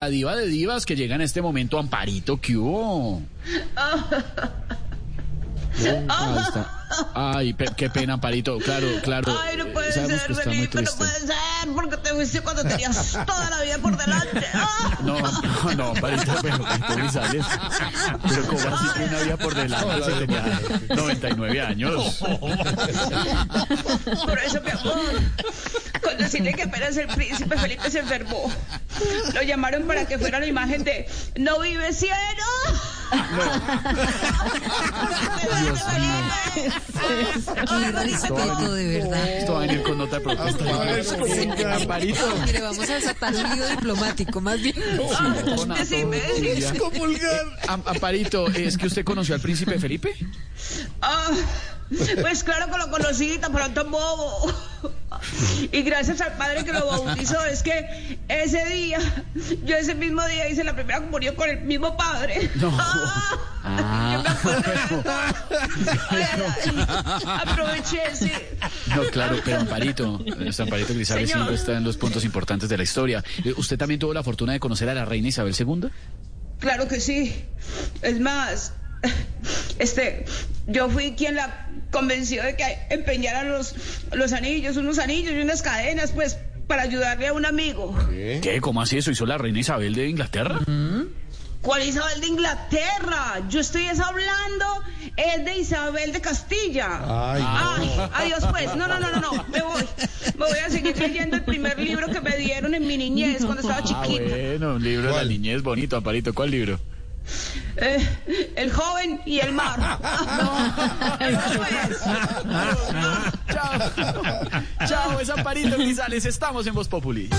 La diva de divas que llega en este momento, Amparito, ¿qué hubo? Ahí está. Ay, pe- qué pena, Amparito. Claro, claro. Ay, no puede Sabemos que ser, está muy Felipe, no triste. puede ser, porque te fuiste cuando tenías toda la vida por delante. ¡Ah! No, no, no, Amparito, pero Grisales. Pero como así que una vida por delante si tenía 99 años. Por eso, mi amor, con decirle que apenas el príncipe Felipe se enfermó, lo llamaron para que fuera la imagen de No vive cielo. Dios mío. Qué respeto, de verdad. Esto va a venir con nota de protesta. Amparito. Mire, vamos a desatar un lío diplomático, más bien. con Decime, Antonia. Eh, Am- Amparito, ¿es que usted conoció al príncipe Felipe? Ah, pues claro que lo conocí tan pronto bobo. Y gracias al padre que lo bautizó, es que ese día, yo ese mismo día hice la primera comunión con el mismo padre. No. Ah, yo me acuerdo de Ah. Aproveché, sí. No, claro, pero Amparito, Amparito Grisales siempre está en los puntos importantes de la historia. Eh, ¿Usted también tuvo la fortuna de conocer a la reina Isabel II? Claro que sí. Es más, este, yo fui quien la convenció de que empeñara los, los anillos, unos anillos y unas cadenas, pues, para ayudarle a un amigo. ¿Qué? ¿Cómo así eso? ¿Hizo la reina Isabel de Inglaterra? ¿Cuál Isabel de Inglaterra? Yo estoy es hablando es de Isabel de Castilla. Ay, Ay, adiós pues. No, no, no, no, no. Me voy. Me voy a seguir leyendo el primer libro que me dieron en mi niñez cuando estaba Ah, chiquita. bueno, un libro de la niñez bonito, Amparito. ¿Cuál libro? Eh, el joven y el mar. Adiós, pues. Chao. Chao, es Amparito Grisales. Estamos en Voz Populi.